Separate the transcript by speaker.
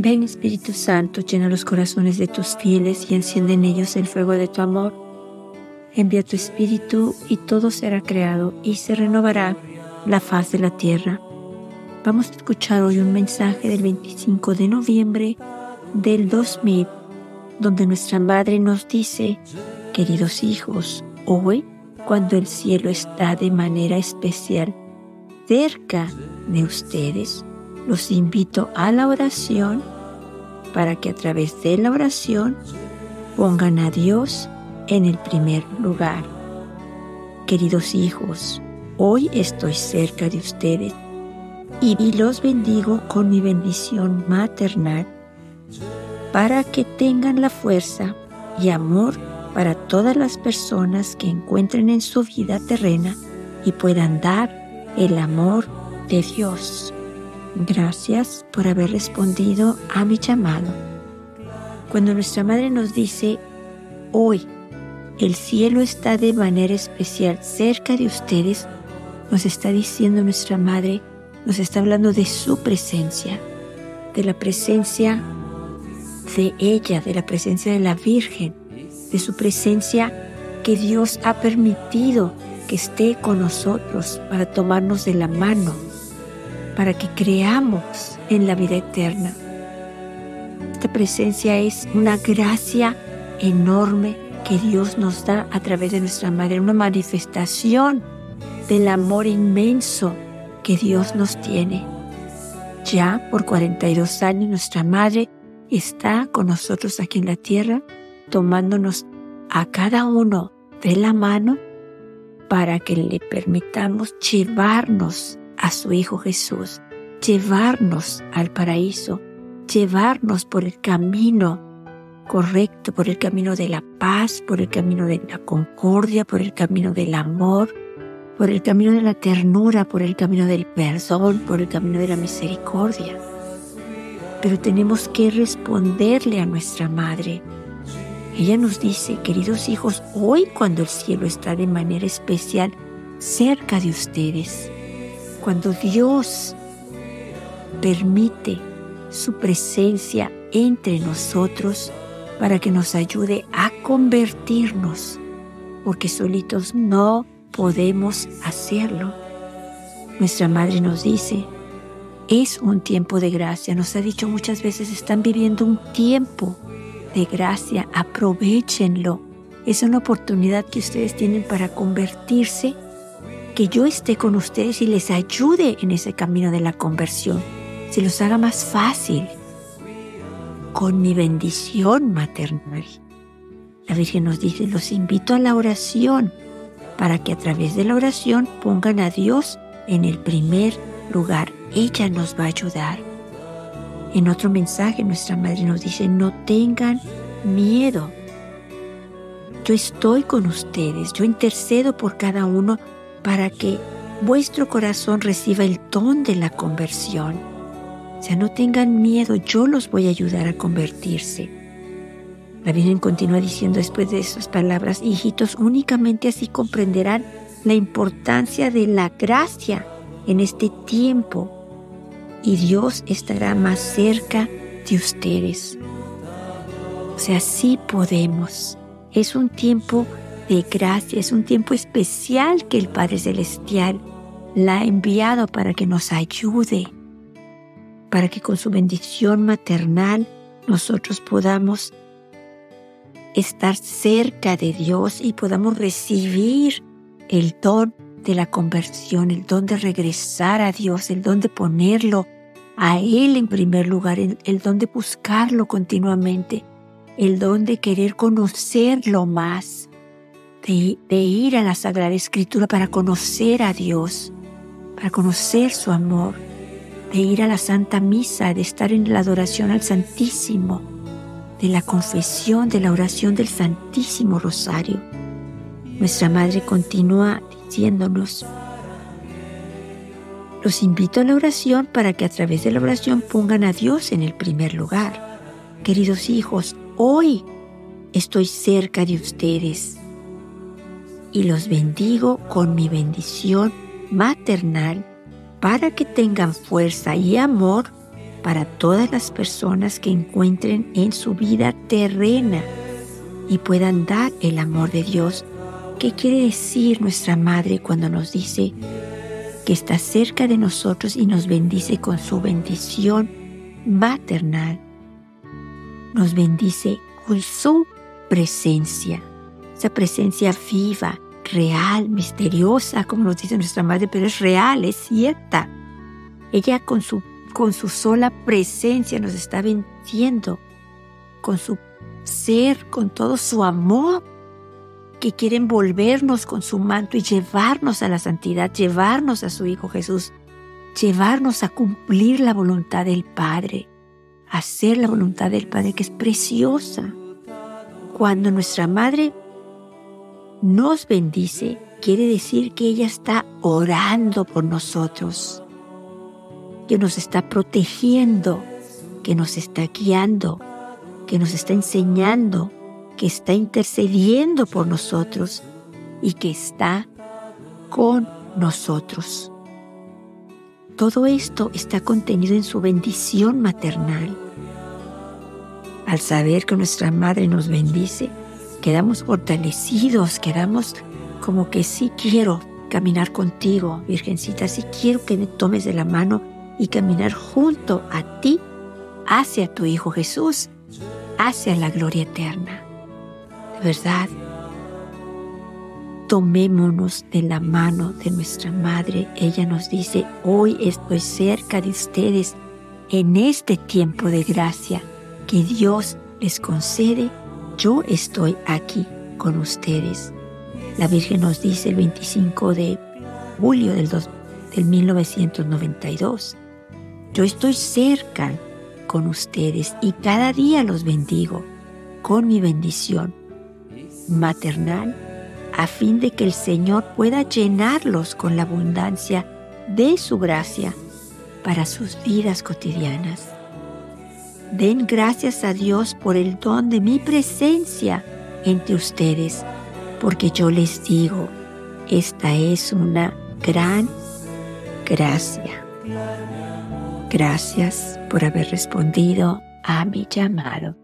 Speaker 1: Ven Espíritu Santo, llena los corazones de tus fieles y enciende en ellos el fuego de tu amor. Envía tu Espíritu y todo será creado y se renovará la faz de la tierra. Vamos a escuchar hoy un mensaje del 25 de noviembre del 2000, donde nuestra Madre nos dice, queridos hijos, hoy, cuando el cielo está de manera especial cerca de ustedes, los invito a la oración para que a través de la oración pongan a Dios en el primer lugar. Queridos hijos, hoy estoy cerca de ustedes y los bendigo con mi bendición maternal para que tengan la fuerza y amor para todas las personas que encuentren en su vida terrena y puedan dar el amor de Dios. Gracias por haber respondido a mi llamado. Cuando nuestra Madre nos dice, hoy el cielo está de manera especial cerca de ustedes, nos está diciendo nuestra Madre, nos está hablando de su presencia, de la presencia de ella, de la presencia de la Virgen, de su presencia que Dios ha permitido que esté con nosotros para tomarnos de la mano para que creamos en la vida eterna. Esta presencia es una gracia enorme que Dios nos da a través de nuestra Madre, una manifestación del amor inmenso que Dios nos tiene. Ya por 42 años nuestra Madre está con nosotros aquí en la tierra, tomándonos a cada uno de la mano para que le permitamos llevarnos a su Hijo Jesús, llevarnos al paraíso, llevarnos por el camino correcto, por el camino de la paz, por el camino de la concordia, por el camino del amor, por el camino de la ternura, por el camino del perdón, por el camino de la misericordia. Pero tenemos que responderle a nuestra Madre. Ella nos dice, queridos hijos, hoy cuando el cielo está de manera especial cerca de ustedes, cuando Dios permite su presencia entre nosotros para que nos ayude a convertirnos, porque solitos no podemos hacerlo. Nuestra madre nos dice, es un tiempo de gracia, nos ha dicho muchas veces, están viviendo un tiempo de gracia, aprovechenlo. Es una oportunidad que ustedes tienen para convertirse que yo esté con ustedes y les ayude en ese camino de la conversión, se los haga más fácil con mi bendición maternal. La Virgen nos dice, los invito a la oración para que a través de la oración pongan a Dios en el primer lugar. Ella nos va a ayudar. En otro mensaje nuestra Madre nos dice, no tengan miedo. Yo estoy con ustedes, yo intercedo por cada uno para que vuestro corazón reciba el don de la conversión. O sea, no tengan miedo, yo los voy a ayudar a convertirse. La Virgen continúa diciendo después de esas palabras, hijitos, únicamente así comprenderán la importancia de la gracia en este tiempo y Dios estará más cerca de ustedes. O sea, sí podemos. Es un tiempo de gracia, es un tiempo especial que el Padre Celestial la ha enviado para que nos ayude, para que con su bendición maternal nosotros podamos estar cerca de Dios y podamos recibir el don de la conversión, el don de regresar a Dios, el don de ponerlo a Él en primer lugar, el, el don de buscarlo continuamente, el don de querer conocerlo más, de, ir a la Sagrada Escritura para conocer a Dios, para conocer su amor, de ir a la Santa Misa, de estar en la adoración al Santísimo, de la confesión, de la oración del Santísimo Rosario. Nuestra Madre continúa diciéndonos, los invito a la oración para que a través de la oración pongan a Dios en el primer lugar. Queridos hijos, hoy estoy cerca de ustedes y los bendigo con mi bendición maternal para que tengan fuerza y amor para todas las personas que encuentren en su vida terrena y puedan dar el amor de Dios. ¿Qué quiere decir nuestra Madre cuando nos dice que está cerca de nosotros y nos bendice con su bendición maternal? Nos bendice con su presencia, esa presencia viva, real, misteriosa, como nos dice nuestra Madre, pero es real, es cierta. Ella con su con su sola presencia nos está venciendo, con su ser, con todo su amor, que quiere envolvernos con su manto y llevarnos a la santidad, llevarnos a su Hijo Jesús, llevarnos a cumplir la voluntad del Padre, hacer la voluntad del Padre que es preciosa. Cuando nuestra Madre nos bendice, quiere decir que ella está orando por nosotros que nos está protegiendo, que nos está guiando, que nos está enseñando, que está intercediendo por nosotros y que está con nosotros. Todo esto está contenido en su bendición maternal. Al saber que nuestra Madre nos bendice, quedamos fortalecidos, quedamos como que sí quiero caminar contigo, Virgencita, sí quiero que me tomes de la mano y caminar junto a ti hacia tu Hijo Jesús, hacia la gloria eterna. De verdad, tomémonos de la mano de nuestra Madre. Ella nos dice, hoy estoy cerca de ustedes en este tiempo de gracia que Dios les concede. Yo estoy aquí con ustedes. La Virgen nos dice el 25 de julio del, del 1992. Yo estoy cerca con ustedes y cada día los bendigo con mi bendición maternal a fin de que el Señor pueda llenarlos con la abundancia de su gracia para sus vidas cotidianas. Den gracias a Dios por el don de mi presencia entre ustedes, porque yo les digo, esta es una gran gracia. Gracias por haber respondido a mi llamado.